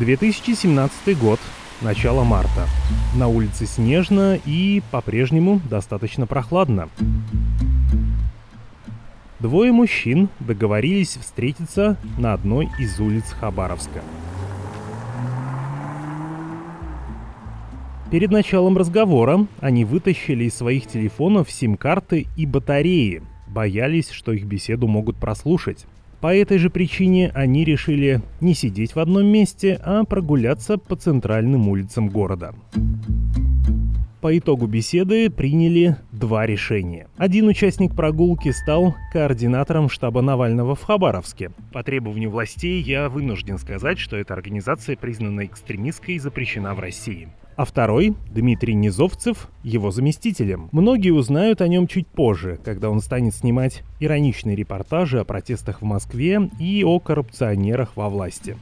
2017 год, начало марта. На улице снежно и по-прежнему достаточно прохладно. Двое мужчин договорились встретиться на одной из улиц Хабаровска. Перед началом разговора они вытащили из своих телефонов сим-карты и батареи, боялись, что их беседу могут прослушать. По этой же причине они решили не сидеть в одном месте, а прогуляться по центральным улицам города. По итогу беседы приняли два решения. Один участник прогулки стал координатором штаба Навального в Хабаровске. По требованию властей я вынужден сказать, что эта организация признана экстремистской и запрещена в России а второй, Дмитрий Низовцев, его заместителем. Многие узнают о нем чуть позже, когда он станет снимать ироничные репортажи о протестах в Москве и о коррупционерах во власти.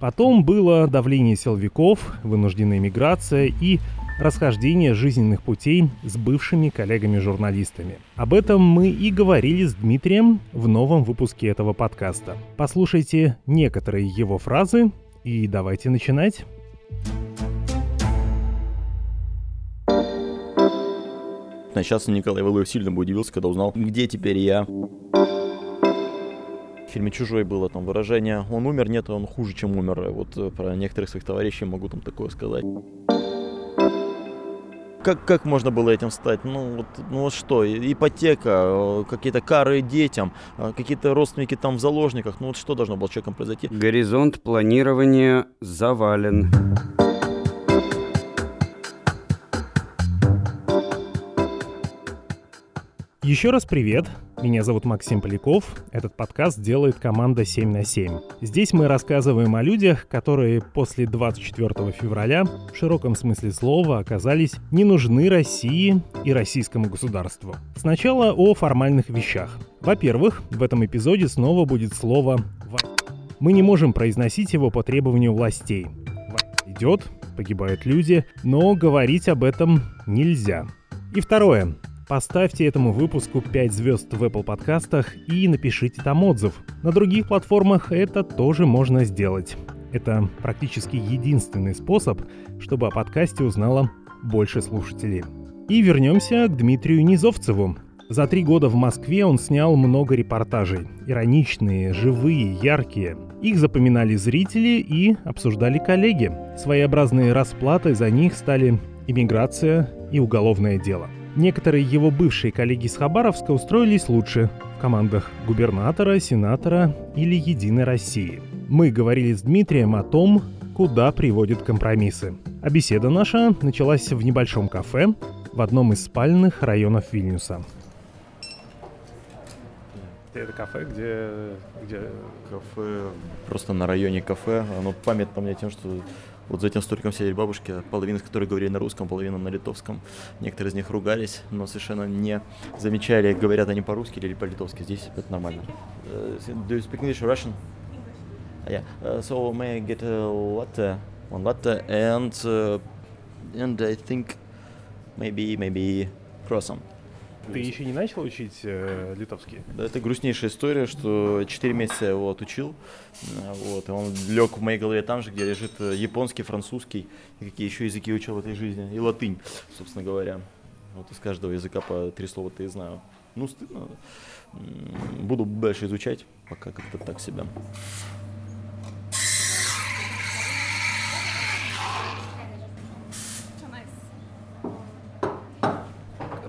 Потом было давление силовиков, вынужденная миграция и расхождение жизненных путей с бывшими коллегами-журналистами. Об этом мы и говорили с Дмитрием в новом выпуске этого подкаста. Послушайте некоторые его фразы и давайте начинать. Сейчас Николай Валуев сильно бы удивился, когда узнал, где теперь я. В фильме «Чужой» было там выражение «он умер, нет, он хуже, чем умер». Вот э, про некоторых своих товарищей могу там такое сказать. Как, как можно было этим стать? Ну вот, ну вот что, ипотека, э, какие-то кары детям, э, какие-то родственники там в заложниках. Ну вот что должно было с человеком произойти? Горизонт планирования завален. Еще раз привет, меня зовут Максим Поляков, этот подкаст делает команда 7 на 7. Здесь мы рассказываем о людях, которые после 24 февраля в широком смысле слова оказались не нужны России и российскому государству. Сначала о формальных вещах. Во-первых, в этом эпизоде снова будет слово Мы не можем произносить его по требованию властей. Идет, погибают люди, но говорить об этом нельзя. И второе. Поставьте этому выпуску 5 звезд в Apple подкастах и напишите там отзыв. На других платформах это тоже можно сделать. Это практически единственный способ, чтобы о подкасте узнало больше слушателей. И вернемся к Дмитрию Низовцеву. За три года в Москве он снял много репортажей. Ироничные, живые, яркие. Их запоминали зрители и обсуждали коллеги. Своеобразной расплатой за них стали иммиграция и уголовное дело – Некоторые его бывшие коллеги с Хабаровска устроились лучше в командах губернатора, сенатора или Единой России. Мы говорили с Дмитрием о том, куда приводят компромиссы. А беседа наша началась в небольшом кафе в одном из спальных районов Вильнюса. Это кафе, где, где... Кафе просто на районе кафе. Оно памятно мне тем, что вот за этим столиком сидели бабушки, половина из которых говорили на русском, половина на литовском. Некоторые из них ругались, но совершенно не замечали, говорят они по-русски или по-литовски. Здесь это нормально. Uh, do you speak English or Russian? Yeah. Uh, so may I get a latte, one latte, and uh, and I think maybe maybe croissant. Ты еще не начал учить э, литовский? Да, это грустнейшая история, что 4 месяца я его отучил. Э, вот, и он лег в моей голове там же, где лежит э, японский, французский, и какие еще языки учил в этой жизни, и латынь, собственно говоря. Вот из каждого языка по три слова-то и знаю. Ну, стыдно. Буду дальше изучать, пока как-то так себя.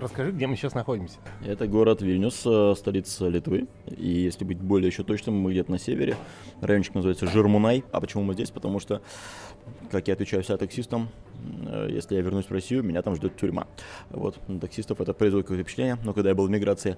Расскажи, где мы сейчас находимся. Это город Вильнюс, э, столица Литвы. И если быть более еще точным, мы где-то на севере. Райончик называется Жирмунай. А почему мы здесь? Потому что, как я отвечаю всем таксистам, э, если я вернусь в Россию, меня там ждет тюрьма. Вот, на таксистов это производит какое-то впечатление. Но когда я был в миграции,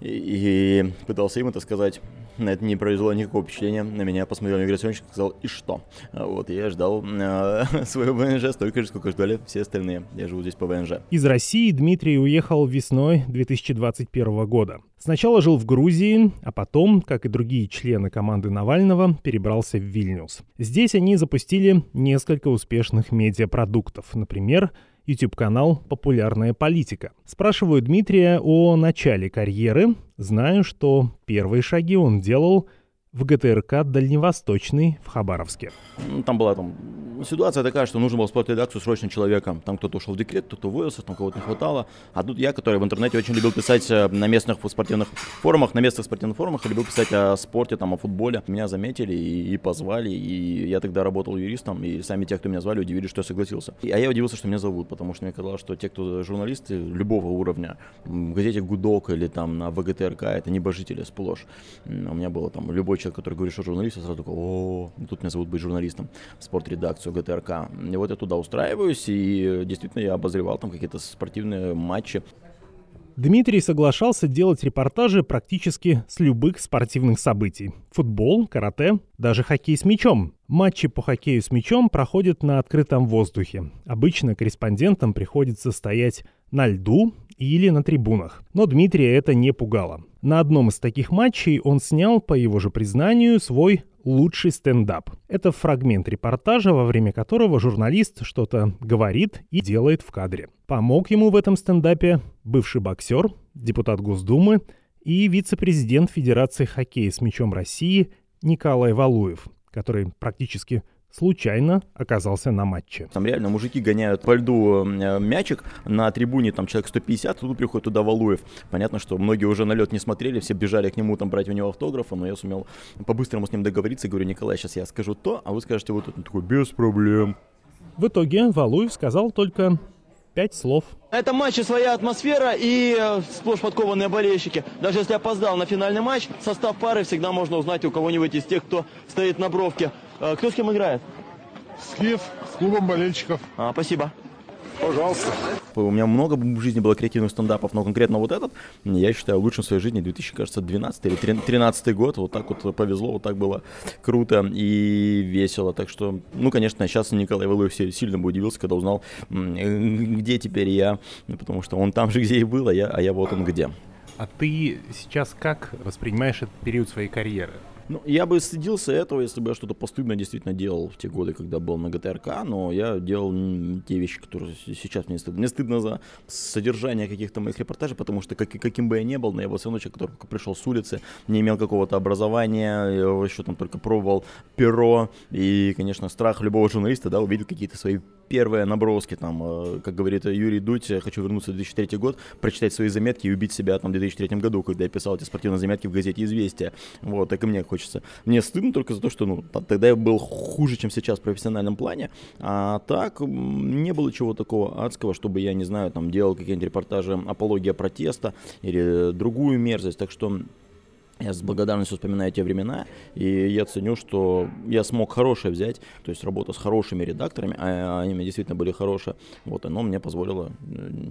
и, пытался им это сказать. Это не произвело никакого впечатления. На меня посмотрел миграционщик и сказал, и что? Вот, я ждал э, своего ВНЖ столько же, сколько ждали все остальные. Я живу здесь по ВНЖ. Из России Дмитрий уехал весной 2021 года. Сначала жил в Грузии, а потом, как и другие члены команды Навального, перебрался в Вильнюс. Здесь они запустили несколько успешных медиапродуктов. Например, YouTube-канал «Популярная политика». Спрашиваю Дмитрия о начале карьеры. Знаю, что первые шаги он делал в ГТРК «Дальневосточный» в Хабаровске. Ну, там была там ситуация такая, что нужно было в спортредакцию срочно человека. Там кто-то ушел в декрет, кто-то уволился, там кого-то не хватало. А тут я, который в интернете очень любил писать э, на местных спортивных форумах, на местных спортивных форумах, любил писать о спорте, там, о футболе. Меня заметили и, и позвали, и я тогда работал юристом, и сами те, кто меня звали, удивились, что я согласился. И, а я удивился, что меня зовут, потому что мне казалось, что те, кто журналисты любого уровня, в газете «Гудок» или там на ВГТРК, это небожители сплошь. У меня было там любой человек, который говорит, что журналист, я сразу такой, о, тут меня зовут быть журналистом в спортредакцию ГТРК. И вот я туда устраиваюсь, и действительно я обозревал там какие-то спортивные матчи. Дмитрий соглашался делать репортажи практически с любых спортивных событий. Футбол, карате, даже хоккей с мячом. Матчи по хоккею с мячом проходят на открытом воздухе. Обычно корреспондентам приходится стоять на льду или на трибунах. Но Дмитрия это не пугало. На одном из таких матчей он снял, по его же признанию, свой лучший стендап. Это фрагмент репортажа, во время которого журналист что-то говорит и делает в кадре. Помог ему в этом стендапе бывший боксер, депутат Госдумы и вице-президент Федерации хоккея с мячом России Николай Валуев, который практически случайно оказался на матче. Там реально мужики гоняют по льду э, мячик, на трибуне там человек 150, тут приходит туда Валуев. Понятно, что многие уже на лед не смотрели, все бежали к нему там брать у него автографы, но я сумел по-быстрому с ним договориться говорю, Николай, сейчас я скажу то, а вы скажете вот это. Он такой, без проблем. В итоге Валуев сказал только пять слов. Это матче своя атмосфера и э, сплошь подкованные болельщики. Даже если опоздал на финальный матч, состав пары всегда можно узнать у кого-нибудь из тех, кто стоит на бровке. Э, кто с кем играет? Скиф с клубом болельщиков. А, спасибо. Пожалуйста. У меня много в жизни было креативных стендапов, но конкретно вот этот, я считаю, лучшим в своей жизни 2012 или 2013 год. Вот так вот повезло, вот так было круто и весело. Так что, ну, конечно, сейчас Николай Валуев сильно бы удивился, когда узнал, где теперь я, потому что он там же, где и был, а я, а я вот он где. А ты сейчас как воспринимаешь этот период своей карьеры? Ну, я бы стыдился этого, если бы я что-то постыдно действительно делал в те годы, когда был на ГТРК, но я делал те вещи, которые сейчас мне стыдно. Мне стыдно за содержание каких-то моих репортажей, потому что как, каким бы я ни был, но я был все равно человек, который пришел с улицы, не имел какого-то образования, еще там только пробовал перо, и, конечно, страх любого журналиста, да, увидеть какие-то свои первые наброски, там, э, как говорит Юрий Дудь, хочу вернуться в 2003 год, прочитать свои заметки и убить себя там в 2003 году, когда я писал эти спортивные заметки в газете «Известия». Вот, так и мне хочется. Мне стыдно только за то, что, ну, тогда я был хуже, чем сейчас в профессиональном плане, а так не было чего такого адского, чтобы я, не знаю, там, делал какие-нибудь репортажи апология протеста или другую мерзость, так что я с благодарностью вспоминаю те времена, и я ценю, что я смог хорошее взять, то есть работа с хорошими редакторами, а они мне действительно были хорошие, вот, оно мне позволило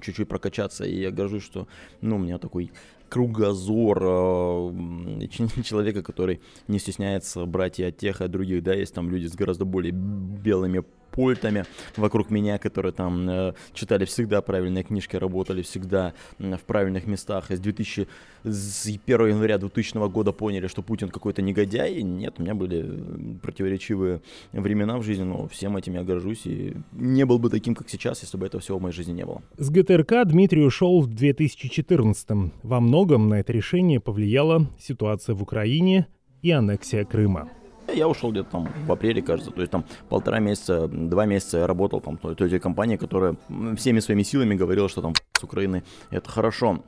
чуть-чуть прокачаться, и я горжусь, что, ну, у меня такой кругозор э, человека, который не стесняется брать и от тех, и от других, да, есть там люди с гораздо более белыми пультами вокруг меня, которые там э, читали всегда правильные книжки, работали всегда в правильных местах. И с 2000, с 1 января 2000 года поняли, что Путин какой-то негодяй. Нет, у меня были противоречивые времена в жизни, но всем этим я горжусь и не был бы таким, как сейчас, если бы этого всего в моей жизни не было. С ГТРК Дмитрий ушел в 2014 -м. Во многом на это решение повлияла ситуация в Украине и аннексия Крыма. Я ушел где-то там в апреле, кажется, то есть там полтора месяца, два месяца я работал там в той, той компании, которая всеми своими силами говорила, что там с Украины это хорошо.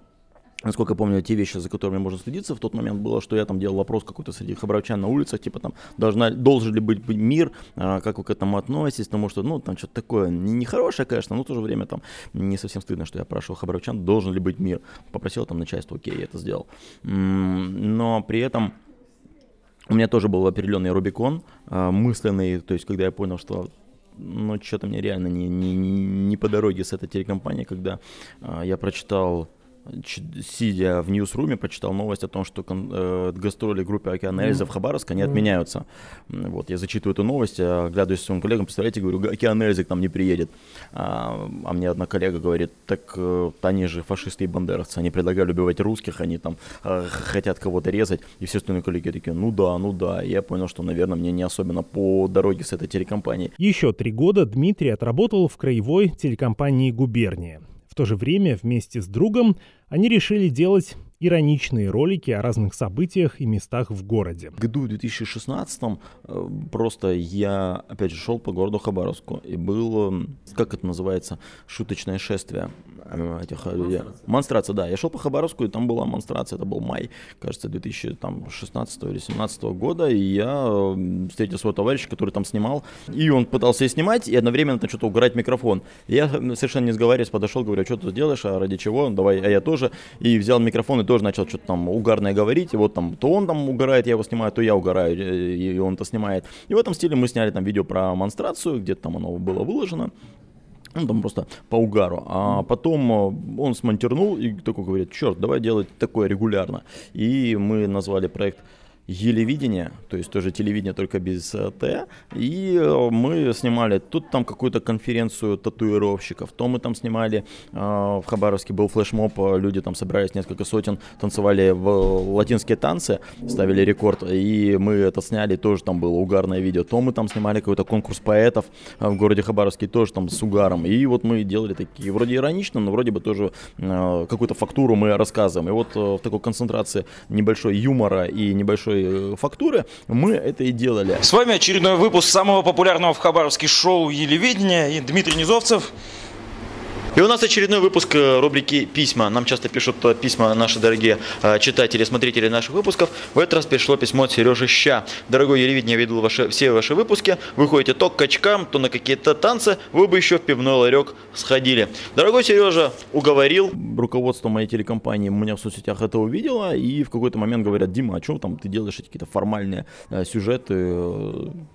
Насколько я помню, те вещи, за которыми можно следиться, в тот момент было, что я там делал вопрос какой-то среди хабаровчан на улицах, типа там, должна, должен ли быть мир, а, как вы к этому относитесь, потому что, ну, там что-то такое нехорошее, конечно, но в то же время там не совсем стыдно, что я спрашивал хабаровчан, должен ли быть мир. Попросил там начальство, окей, я это сделал. Но при этом у меня тоже был определенный Рубикон, э, мысленный, то есть когда я понял, что ну, что-то мне реально не, не, не по дороге с этой телекомпанией, когда э, я прочитал сидя в Ньюсруме, прочитал новость о том, что э, гастроли группы Океан Эльза в Хабаровск, они отменяются. Вот, я зачитываю эту новость, оглядываюсь своим коллегам, представляете, говорю, Океан Эльза к нам не приедет. А, а мне одна коллега говорит, так э, они же фашисты и бандеровцы, они предлагали убивать русских, они там э, хотят кого-то резать. И все остальные коллеги такие, ну да, ну да. И я понял, что, наверное, мне не особенно по дороге с этой телекомпанией. Еще три года Дмитрий отработал в краевой телекомпании «Губерния». То же время вместе с другом они решили делать ироничные ролики о разных событиях и местах в городе. В году 2016 э, просто я, опять же, шел по городу Хабаровску, и был, как это называется, шуточное шествие э, этих людей. Монстрация, да. Я шел по Хабаровску, и там была монстрация, это был май, кажется, 2016 или 2017 года, и я встретил своего товарища, который там снимал, и он пытался и снимать, и одновременно там что-то угорать микрофон. Я совершенно не сговариваясь подошел, говорю, а что ты делаешь, а ради чего, давай, а я тоже, и взял микрофон и тоже начал что-то там угарное говорить, и вот там то он там угорает, я его снимаю, то я угораю, и он то снимает. И в этом стиле мы сняли там видео про монстрацию, где-то там оно было выложено. Ну, там просто по угару. А потом э, он смонтирнул и такой говорит, черт, давай делать такое регулярно. И мы назвали проект телевидение, то есть тоже телевидение, только без э, Т. И э, мы снимали тут там какую-то конференцию татуировщиков, то мы там снимали э, в Хабаровске был флешмоб, люди там собирались несколько сотен, танцевали в латинские танцы, ставили рекорд, и мы это сняли, тоже там было угарное видео. То мы там снимали какой-то конкурс поэтов в городе Хабаровске, тоже там с угаром. И вот мы делали такие, вроде иронично, но вроде бы тоже какую-то фактуру мы рассказываем. И вот в такой концентрации небольшой юмора и небольшой Э, фактуры, мы это и делали. С вами очередной выпуск самого популярного в Хабаровске шоу «Елевидение» и Дмитрий Низовцев. И у нас очередной выпуск э, рубрики «Письма». Нам часто пишут э, письма наши дорогие э, читатели, смотрители наших выпусков. В этот раз пришло письмо от Сережи Ща. Дорогой Елевидение, я видел ваши, все ваши выпуски. Вы ходите то к качкам, то на какие-то танцы. Вы бы еще в пивной ларек сходили. Дорогой Сережа, уговорил. Руководство моей телекомпании меня в соцсетях это увидело. И в какой-то момент говорят, Дима, а что там ты делаешь эти какие-то формальные сюжеты,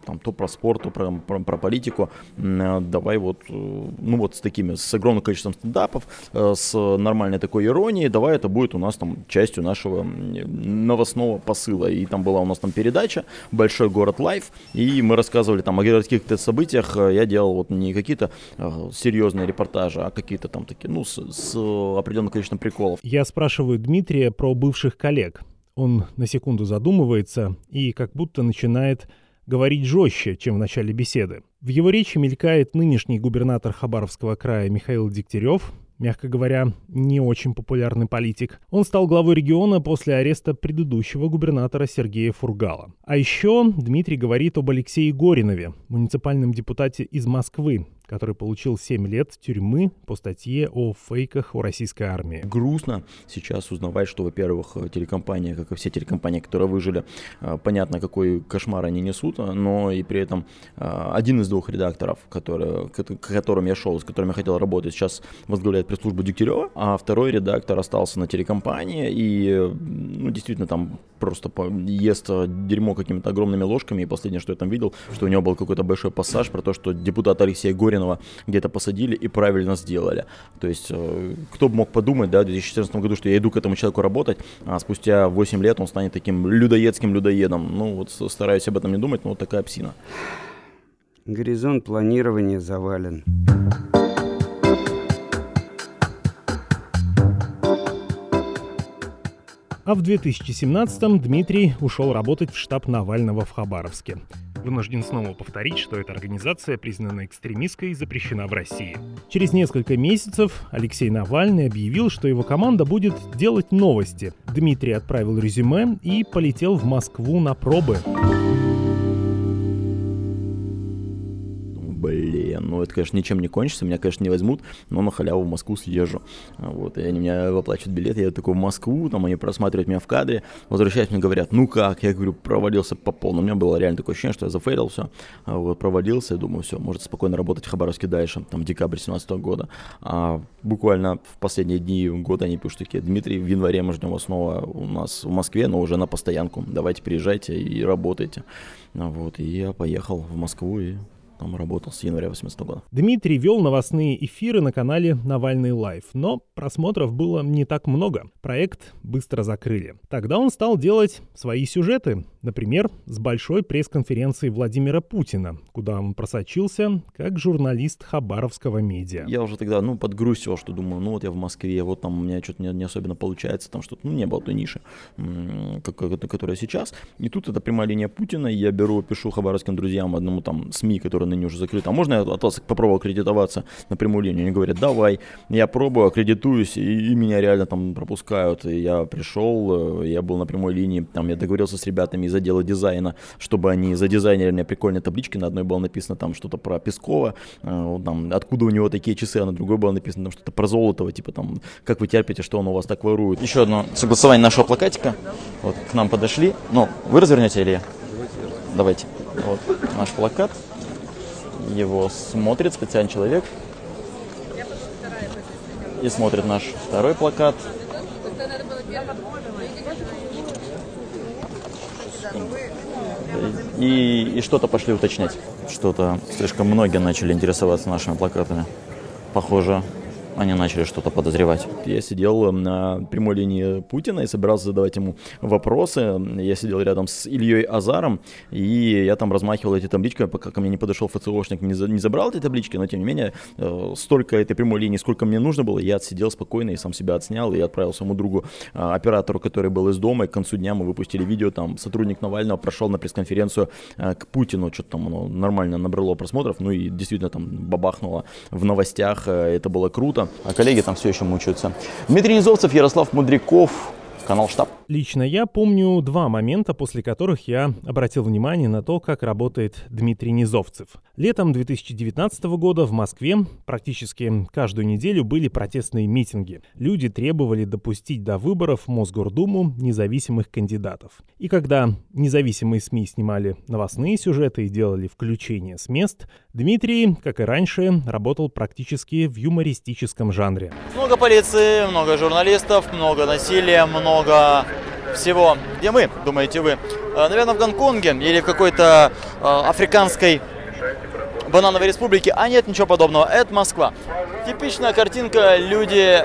там, то про спорт, то про, про, про политику. Давай вот, ну вот с такими, с огромным количеством стендапов, э, с нормальной такой иронией, давай это будет у нас там частью нашего новостного посыла. И там была у нас там передача «Большой город лайф», и мы рассказывали там о городских событиях. Я делал вот не какие-то э, серьезные репортажи, а какие-то там такие, ну, с, с определенным количеством приколов. Я спрашиваю Дмитрия про бывших коллег. Он на секунду задумывается и как будто начинает говорить жестче, чем в начале беседы. В его речи мелькает нынешний губернатор Хабаровского края Михаил Дегтярев, мягко говоря, не очень популярный политик. Он стал главой региона после ареста предыдущего губернатора Сергея Фургала. А еще Дмитрий говорит об Алексее Горинове, муниципальном депутате из Москвы, который получил 7 лет тюрьмы по статье о фейках у российской армии. Грустно сейчас узнавать, что, во-первых, телекомпания, как и все телекомпании, которые выжили, э, понятно, какой кошмар они несут, но и при этом э, один из двух редакторов, который, к которым я шел, с которыми я хотел работать, сейчас возглавляет пресс-службу Дегтярева, а второй редактор остался на телекомпании и, ну, действительно, там просто ест дерьмо какими-то огромными ложками, и последнее, что я там видел, что у него был какой-то большой пассаж про то, что депутат Алексей Горин Горинова где-то посадили и правильно сделали. То есть, э, кто бы мог подумать, да, в 2014 году, что я иду к этому человеку работать, а спустя 8 лет он станет таким людоедским людоедом. Ну, вот стараюсь об этом не думать, но вот такая псина. Горизонт планирования завален. А в 2017-м Дмитрий ушел работать в штаб Навального в Хабаровске. Вынужден снова повторить, что эта организация признана экстремистской и запрещена в России. Через несколько месяцев Алексей Навальный объявил, что его команда будет делать новости. Дмитрий отправил резюме и полетел в Москву на пробы. Блин, ну это, конечно, ничем не кончится, меня, конечно, не возьмут, но на халяву в Москву съезжу. Вот, и они меня выплачивают билет, я такой в Москву, там они просматривают меня в кадре, возвращаясь, мне говорят, ну как, я говорю, провалился по полному, у меня было реально такое ощущение, что я зафейлил все, вот, провалился, и думаю, все, может спокойно работать в Хабаровске дальше, там, в декабре 17 года. А буквально в последние дни года они пишут такие, Дмитрий, в январе мы ждем вас снова у нас в Москве, но уже на постоянку, давайте приезжайте и работайте. Вот, и я поехал в Москву и там работал с января 2018 года. Дмитрий вел новостные эфиры на канале «Навальный лайф», но просмотров было не так много. Проект быстро закрыли. Тогда он стал делать свои сюжеты, например, с большой пресс-конференции Владимира Путина, куда он просочился как журналист хабаровского медиа. Я уже тогда, ну, подгрузил, что думаю, ну, вот я в Москве, вот там у меня что-то не, не особенно получается, там что-то, ну, не было той ниши, которая сейчас. И тут это прямая линия Путина, я беру, пишу хабаровским друзьям, одному там СМИ, который который ныне уже закрыт, а можно я от вас попробую аккредитоваться на прямую линию? Они говорят, давай. Я пробую, аккредитуюсь, и, и меня реально там пропускают. И я пришел, э, я был на прямой линии, там я договорился с ребятами из отдела дизайна, чтобы они задизайнили мне прикольные таблички. На одной было написано там что-то про Пескова, э, там, откуда у него такие часы, а на другой было написано там что-то про Золотого, типа там, как вы терпите, что он у вас так ворует. Еще одно согласование нашего плакатика. Вот к нам подошли. Ну, вы развернете или я? Давайте. Вот наш плакат. Его смотрит специальный человек. И смотрит наш второй плакат. И, и что-то пошли уточнять. Что-то слишком многие начали интересоваться нашими плакатами. Похоже, они начали что-то подозревать. Я сидел на прямой линии Путина и собирался задавать ему вопросы. Я сидел рядом с Ильей Азаром, и я там размахивал эти таблички, пока ко мне не подошел ФЦОшник, не, за, не забрал эти таблички, но тем не менее, э, столько этой прямой линии, сколько мне нужно было, я отсидел спокойно и сам себя отснял, и отправил своему другу, э, оператору, который был из дома, и к концу дня мы выпустили видео, там сотрудник Навального прошел на пресс-конференцию э, к Путину, что-то там оно нормально набрало просмотров, ну и действительно там бабахнуло в новостях, это было круто а коллеги там все еще мучаются. Дмитрий Низовцев, Ярослав Мудряков, канал «Штаб». Лично я помню два момента, после которых я обратил внимание на то, как работает Дмитрий Низовцев. Летом 2019 года в Москве практически каждую неделю были протестные митинги. Люди требовали допустить до выборов в Мосгордуму независимых кандидатов. И когда независимые СМИ снимали новостные сюжеты и делали включение с мест, Дмитрий, как и раньше, работал практически в юмористическом жанре. Много полиции, много журналистов, много насилия, много всего. Где мы, думаете вы? Э, Наверное, в Гонконге или в какой-то э, африканской банановой республике. А нет, ничего подобного. Это Москва. Типичная картинка. Люди,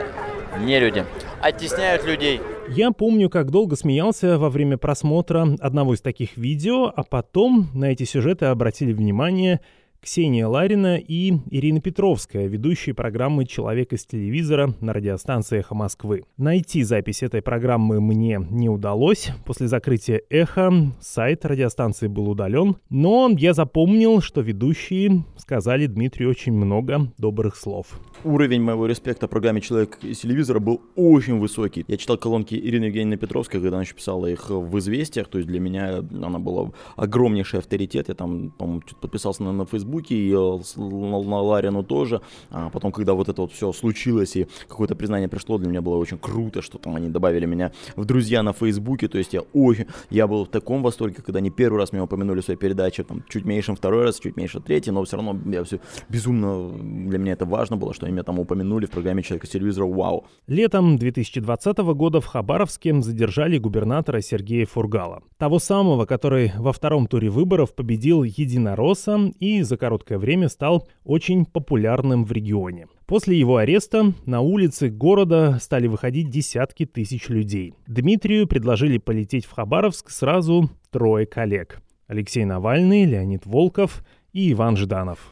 не люди, оттесняют людей. Я помню, как долго смеялся во время просмотра одного из таких видео, а потом на эти сюжеты обратили внимание Ксения Ларина и Ирина Петровская, ведущие программы «Человек из телевизора» на радиостанции «Эхо Москвы». Найти запись этой программы мне не удалось. После закрытия «Эхо» сайт радиостанции был удален, но я запомнил, что ведущие сказали Дмитрию очень много добрых слов. Уровень моего респекта программе «Человек из телевизора» был очень высокий. Я читал колонки Ирины Евгеньевны Петровской, когда она еще писала их в «Известиях», то есть для меня она была огромнейший авторитет. Я там, по-моему, подписался на, на Facebook Фейсбуке, и на, на Ларину тоже. А потом, когда вот это вот все случилось, и какое-то признание пришло, для меня было очень круто, что там они добавили меня в друзья на Фейсбуке. То есть я очень, я был в таком восторге, когда они первый раз меня упомянули в своей передаче, там, чуть меньше второй раз, чуть меньше третий, но все равно я все безумно, для меня это важно было, что они меня там упомянули в программе «Человек из телевизора». Вау! Летом 2020 года в Хабаровске задержали губернатора Сергея Фургала. Того самого, который во втором туре выборов победил единоросса и за короткое время стал очень популярным в регионе. После его ареста на улицы города стали выходить десятки тысяч людей. Дмитрию предложили полететь в Хабаровск сразу трое коллег. Алексей Навальный, Леонид Волков и Иван Жданов.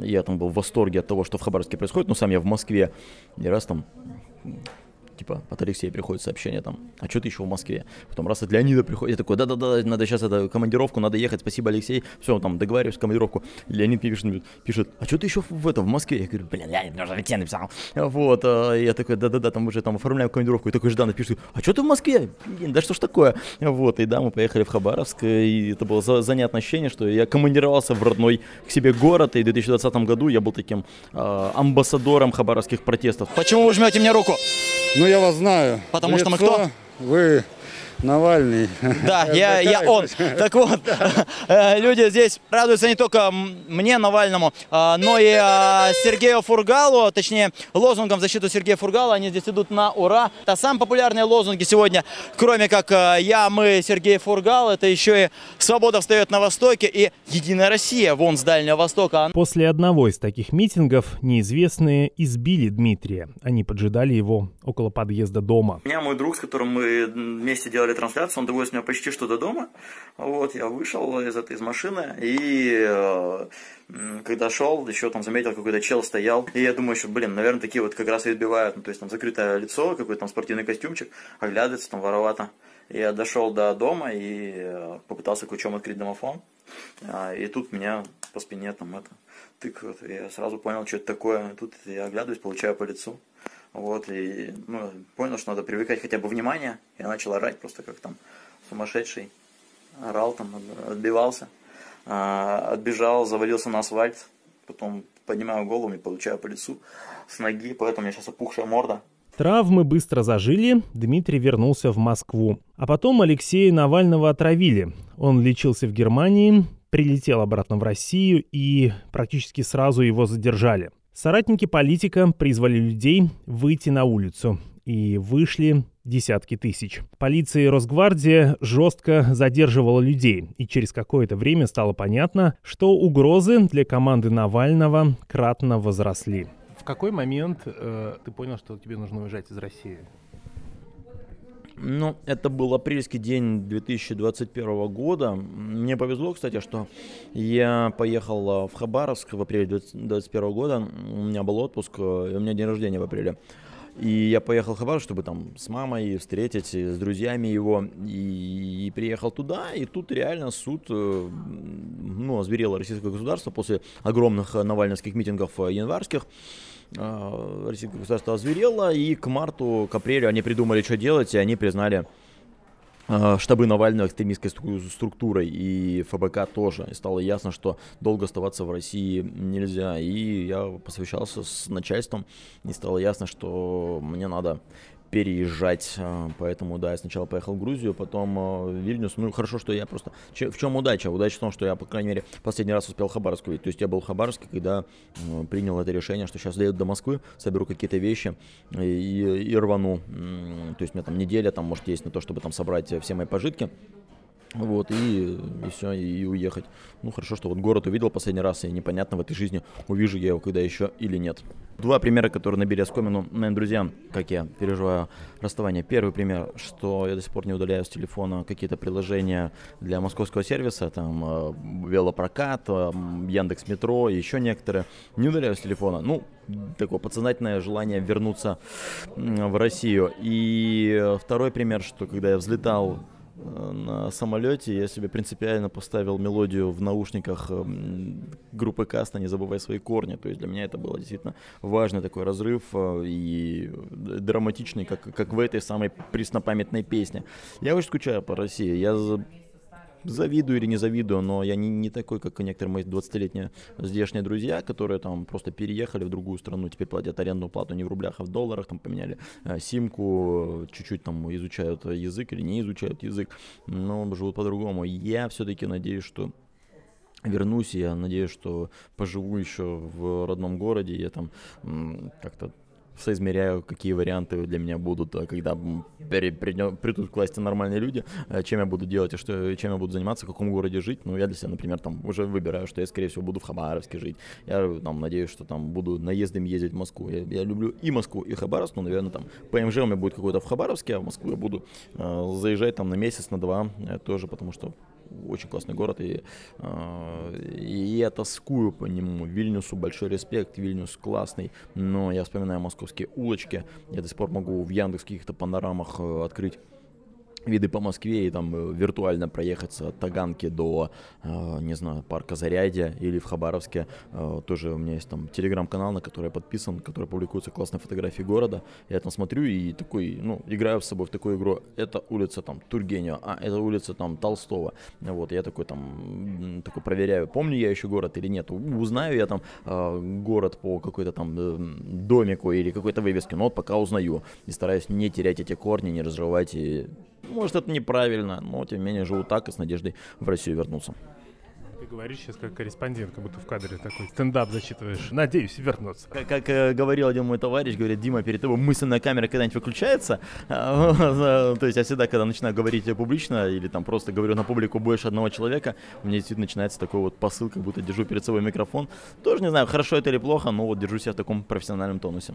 Я там был в восторге от того, что в Хабаровске происходит, но сам я в Москве не раз там типа, от Алексея приходит сообщение там, а что ты еще в Москве? Потом раз от Леонида приходит, я такой, да-да-да, надо сейчас это командировку, надо ехать, спасибо, Алексей, все, там, договариваюсь командировку. Леонид пишет, пишет, а что ты еще в этом, в Москве? Я говорю, блин, Леонид, мне уже написал. Вот, а, я такой, да-да-да, там уже там оформляем командировку, и такой Жданов пишет, а что ты в Москве? Блин, да что ж такое? Вот, и да, мы поехали в Хабаровск, и это было занятное ощущение, что я командировался в родной к себе город, и в 2020 году я был таким э, амбассадором хабаровских протестов. Почему вы жмете мне руку? Ну, я вас знаю. Потому Лицо, что мы кто? Вы Навальный. Да, я, я он. Так вот, э, люди здесь радуются не только мне, Навальному, а, но и а, Сергею Фургалу, точнее, лозунгом в защиту Сергея Фургала. Они здесь идут на ура. Это самые популярные лозунги сегодня, кроме как э, «Я, мы, Сергей Фургал», это еще и «Свобода встает на Востоке» и «Единая Россия» вон с Дальнего Востока. После одного из таких митингов неизвестные избили Дмитрия. Они поджидали его около подъезда дома. У меня мой друг, с которым мы вместе делали трансляцию, он довез меня почти что до дома. Вот, я вышел из этой из машины и э, когда шел, еще там заметил, какой-то чел стоял. И я думаю, что, блин, наверное, такие вот как раз и избивают. Ну, то есть там закрытое лицо, какой-то там спортивный костюмчик, оглядывается там воровато. Я дошел до дома и э, попытался ключом открыть домофон. А, и тут меня по спине там это тыкают. Я сразу понял, что это такое. Тут я оглядываюсь, получаю по лицу. Вот, и ну, понял, что надо привлекать хотя бы внимание. Я начал орать просто как там сумасшедший. Орал там, отбивался. А, отбежал, завалился на асфальт. Потом поднимаю голову и получаю по лицу с ноги, поэтому у меня сейчас опухшая морда. Травмы быстро зажили, Дмитрий вернулся в Москву. А потом Алексея Навального отравили. Он лечился в Германии, прилетел обратно в Россию и практически сразу его задержали. Соратники политика призвали людей выйти на улицу. И вышли десятки тысяч. Полиция и Росгвардия жестко задерживала людей, и через какое-то время стало понятно, что угрозы для команды Навального кратно возросли. В какой момент э, ты понял, что тебе нужно уезжать из России? Ну, это был апрельский день 2021 года. Мне повезло, кстати, что я поехал в Хабаровск в апреле 2021 года. У меня был отпуск, и у меня день рождения в апреле. И я поехал в Хабаровск, чтобы там с мамой встретить, с друзьями его. И, и приехал туда, и тут реально суд, э, ну, озверело российское государство после огромных навальновских митингов январских. А, российское государство озверело, и к марту, к апрелю они придумали, что делать, и они признали а, штабы Навального экстремистской структурой и ФБК тоже. И стало ясно, что долго оставаться в России нельзя. И я посвящался с начальством, и стало ясно, что мне надо переезжать. А, поэтому, да, я сначала поехал в Грузию, потом а, в Вильнюс. Ну, хорошо, что я просто... В чем удача? Удача в том, что я, по крайней мере, последний раз успел Хабаровск увидеть. То есть я был в Хабаровске, когда принял это решение, что сейчас доеду до Москвы, соберу какие-то вещи и, и, и рвану. То есть у меня там неделя, там, может, есть на то, чтобы там собрать все мои пожитки. Вот, и, и все, и уехать. Ну, хорошо, что вот город увидел последний раз, и непонятно в этой жизни, увижу я его когда еще или нет. Два примера, которые набили оскомину, наверное, друзья, как я переживаю расставание. Первый пример, что я до сих пор не удаляю с телефона какие-то приложения для московского сервиса, там, э, велопрокат, э, Яндекс Метро, еще некоторые. Не удаляю с телефона. Ну, такое подсознательное желание вернуться в Россию. И второй пример, что когда я взлетал Э, на самолете я себе принципиально поставил мелодию в наушниках эм, группы Каста «Не забывай свои корни». То есть для меня это был действительно важный такой разрыв э, и драматичный, как, как в этой самой преснопамятной песне. Я очень скучаю по России. Я завидую или не завидую, но я не, не такой, как некоторые мои 20-летние здешние друзья, которые там просто переехали в другую страну, теперь платят арендную плату не в рублях, а в долларах, там поменяли э, симку, чуть-чуть там изучают язык или не изучают язык, но живут по-другому. Я все-таки надеюсь, что вернусь, я надеюсь, что поживу еще в родном городе, я там как-то соизмеряю, какие варианты для меня будут, а, когда при, при, придут к власти нормальные люди, а, чем я буду делать и что, чем я буду заниматься, в каком городе жить. Ну, я для себя, например, там уже выбираю, что я, скорее всего, буду в Хабаровске жить. Я там надеюсь, что там буду наездами ездить в Москву. Я, я люблю и Москву, и Хабаровск, но, наверное, там ПМЖ у меня будет какой-то в Хабаровске, а в Москву я буду э, заезжать там на месяц, на два, э, тоже потому что очень классный город, и, э, и я тоскую по нему. Вильнюсу большой респект, Вильнюс классный, но я вспоминаю московские улочки, я до сих пор могу в Яндекс каких-то панорамах э, открыть виды по Москве и там э, виртуально проехаться от Таганки до, э, не знаю, парка Зарядье или в Хабаровске. Э, тоже у меня есть там телеграм-канал, на который я подписан, который публикуются классные фотографии города. Я там смотрю и такой, ну, играю с собой в такую игру. Это улица там Тургенева, а это улица там Толстого. Вот, я такой там, такой проверяю, помню я еще город или нет. Узнаю я там город по какой-то там домику или какой-то вывеске, но вот пока узнаю. И стараюсь не терять эти корни, не разрывать и может, это неправильно, но тем не менее живу так и с надеждой в Россию вернуться. Ты говоришь сейчас как корреспондент, как будто в кадре такой стендап зачитываешь. Надеюсь, вернуться. Как, как э, говорил один мой товарищ, говорит, Дима, перед тобой мысленная камера когда-нибудь выключается? То есть я всегда, когда начинаю говорить публично или там просто говорю на публику больше одного человека, у меня действительно начинается такой вот посыл, как будто держу перед собой микрофон. Тоже не знаю, хорошо это или плохо, но вот держу себя в таком профессиональном тонусе.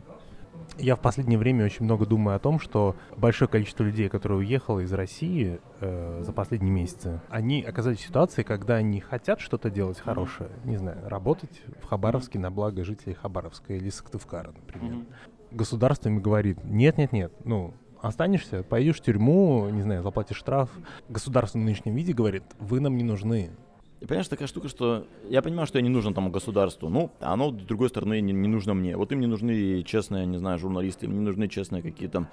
Я в последнее время очень много думаю о том, что большое количество людей, которые уехало из России э, за последние месяцы, они оказались в ситуации, когда они хотят что-то делать хорошее, не знаю, работать в Хабаровске на благо жителей Хабаровска или Сыктывкара, например. Mm-hmm. Государство им говорит, нет-нет-нет, ну, останешься, пойдешь в тюрьму, не знаю, заплатишь штраф. Государство в нынешнем виде говорит, вы нам не нужны, И понимаешь, такая штука, что я понимаю, что я не нужен там государству. Ну, оно, с другой стороны, не, не нужно мне. Вот им не нужны честные, не знаю, журналисты, им не нужны честные какие-то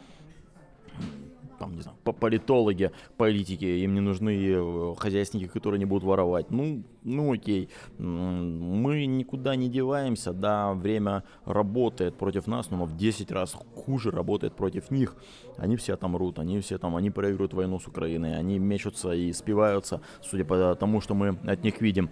там, не знаю, политологи, политики, им не нужны э, хозяйственники, которые не будут воровать. Ну, ну окей, мы никуда не деваемся, да, время работает против нас, но в 10 раз хуже работает против них. Они все там рут, они все там, они проигрывают войну с Украиной, они мечутся и спиваются, судя по тому, что мы от них видим.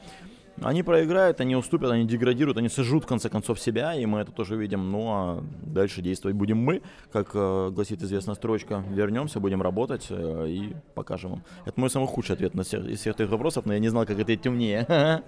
Они проиграют, они уступят, они деградируют, они сожрут в конце концов себя, и мы это тоже видим. Ну а дальше действовать будем мы, как э, гласит известная строчка. Вернемся, будем работать э, и покажем вам. Это мой самый худший ответ на всех, из всех этих вопросов, но я не знал, как это темнее.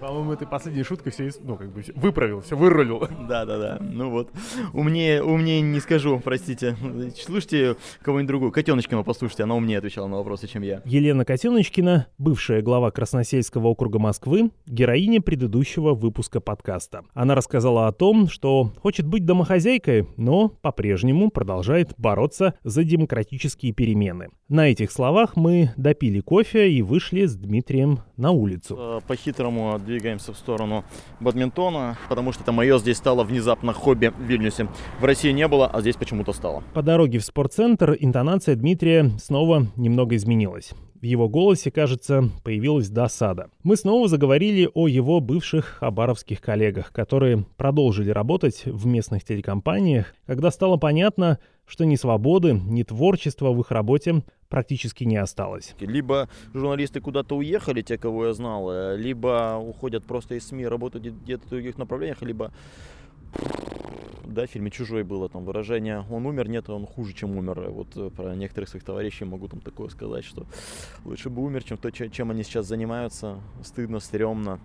По-моему, ты последней шуткой все, ну, как бы выправил, все вырулил. Да-да-да, ну вот. Умнее, умнее не скажу, простите. Слушайте кого-нибудь другую. Котеночкина послушайте, она умнее отвечала на вопросы, чем я. Елена Котеночкина, бывшая глава Красносельского округа округа Москвы, героиня предыдущего выпуска подкаста. Она рассказала о том, что хочет быть домохозяйкой, но по-прежнему продолжает бороться за демократические перемены. На этих словах мы допили кофе и вышли с Дмитрием на улицу. Э, по-хитрому двигаемся в сторону бадминтона, потому что это мое здесь стало внезапно хобби в Вильнюсе. В России не было, а здесь почему-то стало. По дороге в спортцентр интонация Дмитрия снова немного изменилась. В его голосе, кажется, появилась досада. Мы снова заговорили о его бывших хабаровских коллегах, которые продолжили работать в местных телекомпаниях, когда стало понятно, что ни свободы, ни творчества в их работе практически не осталось. Либо журналисты куда-то уехали, те, кого я знал, э, либо уходят просто из СМИ, работают где-то в других направлениях, либо да, в фильме «Чужой» было там выражение «он умер, нет, он хуже, чем умер». Вот э, про некоторых своих товарищей могу там такое сказать, что лучше бы умер, чем то, чем они сейчас занимаются. Стыдно, стрёмно.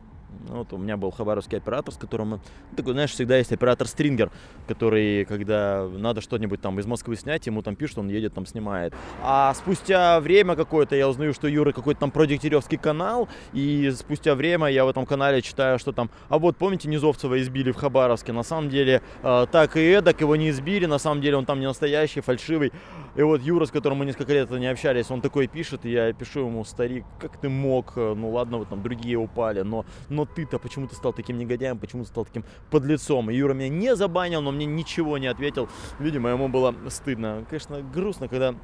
Вот у меня был хабаровский оператор, с которым, ну, такой, знаешь, всегда есть оператор Стрингер, который, когда надо что-нибудь там из Москвы снять, ему там пишут, он едет, там снимает. А спустя время какое-то я узнаю, что Юра какой-то там продегтяревский канал, и спустя время я в этом канале читаю, что там, а вот помните, Низовцева избили в Хабаровске, на самом деле э, так и эдак, его не избили, на самом деле он там не настоящий, фальшивый. И вот Юра, с которым мы несколько лет не общались, он такой пишет, и я пишу ему, старик, как ты мог, ну ладно, вот там другие упали, но, но ты-то почему ты стал таким негодяем, почему ты стал таким подлецом. И Юра меня не забанил, но мне ничего не ответил. Видимо, ему было стыдно. Конечно, грустно, когда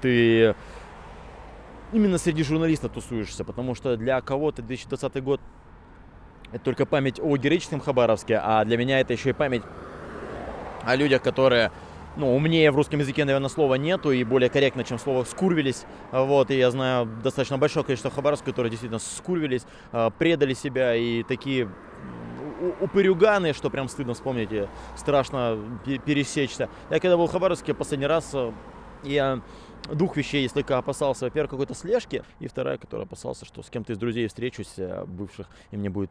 ты именно среди журналистов тусуешься, потому что для кого-то 2020 год это только память о героическом Хабаровске, а для меня это еще и память о людях, которые ну, умнее в русском языке, наверное, слова нету и более корректно, чем слово «скурвились». Вот, и я знаю достаточно большое количество хабаровцев, которые действительно скурвились, а, предали себя и такие упырюганы, что прям стыдно вспомнить, и страшно пересечься. Я когда был в Хабаровске последний раз, э, я двух вещей, если опасался. Во-первых, какой-то слежки, и вторая, которая опасался, что с кем-то из друзей встречусь, э, бывших, и мне будет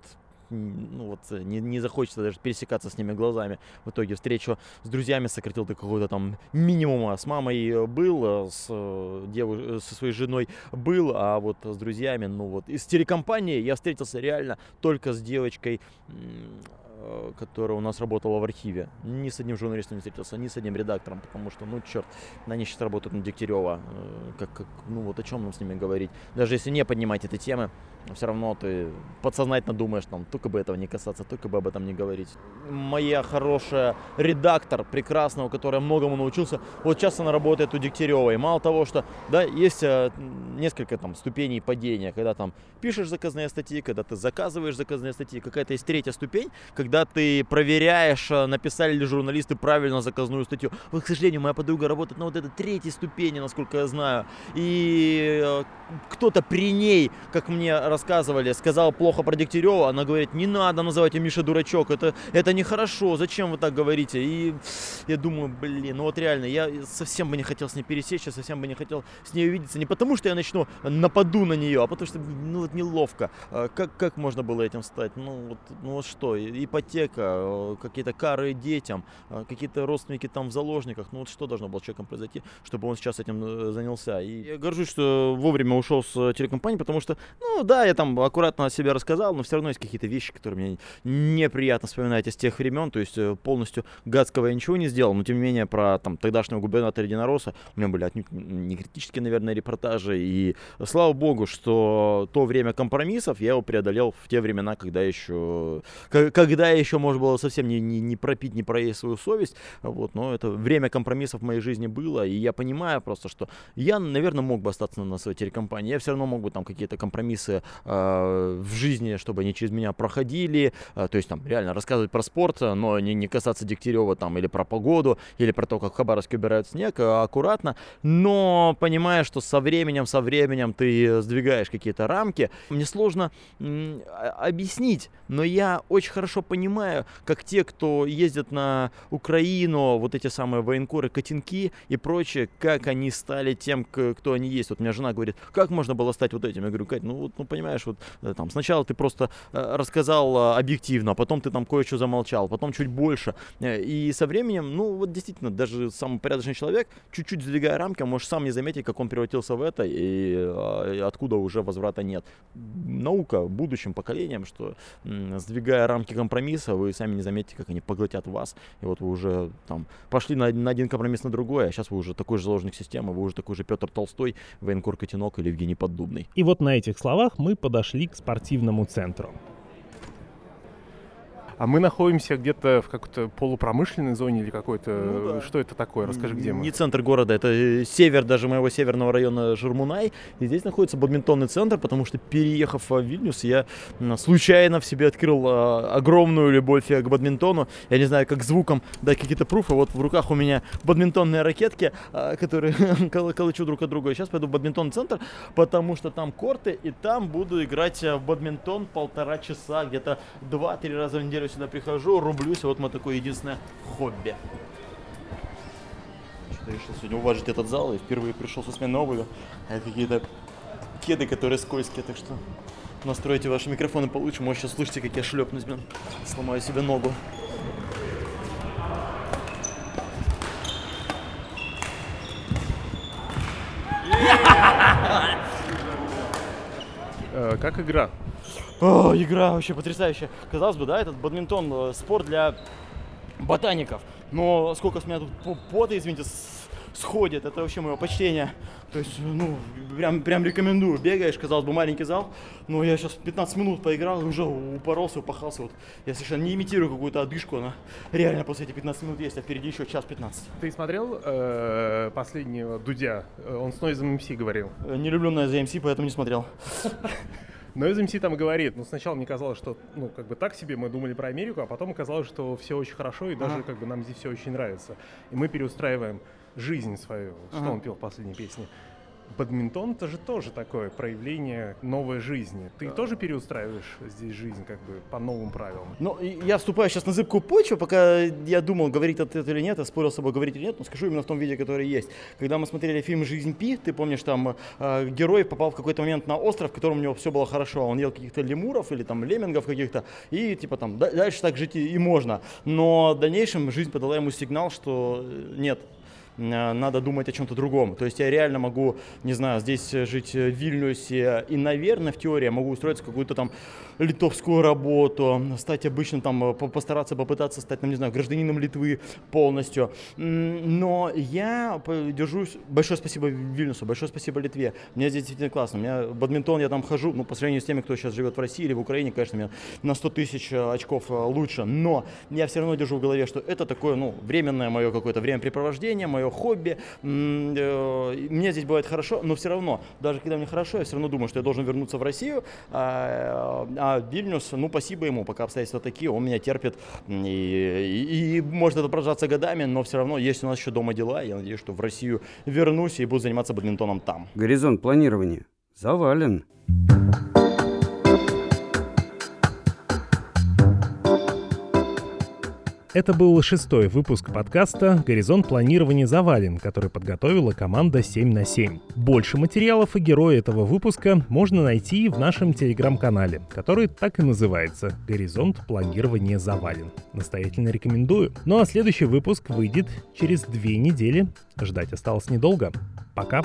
ну вот э, не, не захочется даже пересекаться с ними глазами. В итоге встречу с друзьями сократил до какого-то там минимума. С мамой э, был, э, с, девуш... со своей женой был, а вот с друзьями, ну вот. Из телекомпании я встретился реально только с девочкой которая у нас работала в архиве. Ни с одним журналистом не встретился, ни с одним редактором, потому что, ну, черт, они сейчас работают на Дегтярева. Э, как, как, ну, вот о чем нам с ними говорить? Даже если не поднимать этой темы, все равно ты подсознательно думаешь, там, только бы этого не касаться, только бы об этом не говорить. Моя хорошая редактор, прекрасная, у которой многому научился, вот сейчас она работает у Дегтярева. И мало того, что, да, есть э, несколько там ступеней падения, когда там пишешь заказные статьи, когда ты заказываешь заказные статьи, какая-то есть третья ступень, когда когда ты проверяешь, э, написали ли журналисты правильно заказную статью. Вот, к сожалению, моя подруга работает на вот этой третьей ступени, насколько я знаю. И э, кто-то при ней, как мне рассказывали, сказал плохо про Дегтярева. Она говорит, не надо называть Миша дурачок, это, это нехорошо, зачем вы так говорите? И я думаю, блин, ну вот реально, я совсем бы не хотел с ней пересечься, совсем бы не хотел с ней увидеться. Не потому, что я начну нападу на нее, а потому что, ну вот неловко. А как, как можно было этим стать? Ну вот, ну вот что? И ипотека, э, какие-то кары детям, э, какие-то родственники там в заложниках. Ну вот что должно было человеком произойти, чтобы он сейчас этим э, занялся. И я горжусь, что вовремя ушел с телекомпании, потому что, ну да, я там аккуратно о себе рассказал, но все равно есть какие-то вещи, которые мне неприятно вспоминать из тех времен. То есть полностью гадского я ничего не сделал, но тем не менее про там тогдашнего губернатора Единороса у меня были отнюдь не критические, наверное, репортажи. И слава богу, что то время компромиссов я его преодолел в те времена, когда еще, к- когда еще можно было совсем не, не, не пропить, не проесть свою совесть. Вот, но это время компромиссов в моей жизни было, и я понимаю просто, что я, наверное, мог бы остаться на, своей телекомпании. Я все равно мог бы там какие-то компромиссы э, в жизни, чтобы они через меня проходили. Э, то есть там реально рассказывать про спорт, но не, не касаться Дегтярева там или про погоду, или про то, как в Хабаровске убирают снег, э, аккуратно. Но понимая, что со временем, со временем ты сдвигаешь какие-то рамки, мне сложно м, а- объяснить, но я очень хорошо понимаю, как те, кто ездят на Украину, вот эти самые военкоры, Котенки и прочее, как они стали тем, кто они есть. Вот у меня жена говорит, как можно было стать вот этим? Я говорю, Кать, ну вот, ну понимаешь, вот э, там сначала ты просто э, рассказал э, объективно, а потом ты там кое-что замолчал, потом чуть больше. И со временем, ну вот действительно, даже самый порядочный человек, чуть-чуть сдвигая рамки, может сам не заметить, как он превратился в это и, и откуда уже возврата нет. Наука будущим поколениям, что сдвигая рамки компромисса, вы сами не заметите, как они поглотят вас. И вот вы уже там пошли на, на один компромисс на другой, а сейчас вы уже такой же заложник системы, вы уже такой же Петр Толстой, военкор Котенок или Евгений Поддубный. И вот на этих словах мы подошли к спортивному центру. А мы находимся где-то в какой-то полупромышленной зоне или какой-то... Ну да. Что это такое? Расскажи, где мы. Не центр города, это э, север даже моего северного района Журмунай. И здесь находится бадминтонный центр, потому что переехав в Вильнюс, я случайно в себе открыл а, огромную любовь э, к бадминтону. Я не знаю, как звуком дать какие-то пруфы. Вот в руках у меня бадминтонные ракетки, а, которые кол- колочу друг от друга. Сейчас пойду в бадминтонный центр, потому что там корты, и там буду играть э, в бадминтон полтора часа, где-то два-три раза в неделю сюда прихожу, рублюсь. Вот мое такое единственное хобби. Что-то решил сегодня уважить этот зал и впервые пришел со сменой обуви. А это какие-то кеды, которые скользкие, так что настройте ваши микрофоны получше. Может, сейчас слышите, как я шлепнусь, блин. Сломаю себе ногу. Э, как игра? О, игра вообще потрясающая. Казалось бы, да, этот бадминтон э, спорт для ботаников. Но сколько с меня тут по- пота, извините, сходит, это вообще мое почтение. То есть, ну, прям, прям рекомендую. Бегаешь, казалось бы, маленький зал, но я сейчас 15 минут поиграл и уже упоролся, упахался. Вот я совершенно не имитирую какую-то одышку, она реально после этих 15 минут есть, а впереди еще час 15. Ты смотрел э, последнего Дудя? Э, Он с Нойзом МС говорил. Э, Не люблю на ZMC, поэтому не смотрел. Нойз МС там говорит, ну сначала мне казалось, что ну как бы так себе мы думали про Америку, а потом оказалось, что все очень хорошо и даже Ага. как бы нам здесь все очень нравится. И мы переустраиваем жизнь свою. Что Ага. он пел в последней песне? Бадминтон это же тоже такое проявление новой жизни. Ты тоже переустраиваешь здесь жизнь как бы по новым правилам? Ну, я вступаю сейчас на зыбкую почву, пока я думал, говорить это или нет, я спорил с собой, говорить или нет, но скажу именно в том виде, который есть. Когда мы смотрели фильм «Жизнь Пи», ты помнишь, там э, герой попал в какой-то момент на остров, в котором у него все было хорошо, он ел каких-то лемуров или там леммингов каких-то, и типа там да- дальше так жить и, и можно. Но в дальнейшем жизнь подала ему сигнал, что э, нет, надо думать о чем-то другом. То есть я реально могу, не знаю, здесь э, жить э, в Вильнюсе и, наверное, в теории я могу устроиться какую-то там литовскую работу, стать обычным там, э, по- постараться попытаться стать, там, не знаю, гражданином Литвы полностью. Но я держусь, большое спасибо Вильнюсу, большое спасибо Литве. Мне здесь действительно классно. У меня бадминтон, я там хожу, ну, по сравнению с теми, кто сейчас живет в России или в Украине, конечно, мне на 100 тысяч э, очков э, лучше. Но я все равно держу в голове, что это такое, ну, временное мое какое-то времяпрепровождение, мое хобби. М, э, Мне здесь бывает хорошо, но все равно, даже когда мне хорошо, я все равно думаю, что я должен вернуться в Россию. А, а Вильнюс, ну, спасибо ему, пока обстоятельства такие, он меня терпит. И, и- и может это продолжаться годами, но все равно есть у нас еще дома дела. Я надеюсь, что в Россию вернусь и буду заниматься бадминтоном там. Горизонт планирования завален. Это был шестой выпуск подкаста «Горизонт планирования завален», который подготовила команда 7 на 7. Больше материалов и героя этого выпуска можно найти в нашем телеграм-канале, который так и называется «Горизонт планирования завален». Настоятельно рекомендую. Ну а следующий выпуск выйдет через две недели. Ждать осталось недолго. Пока.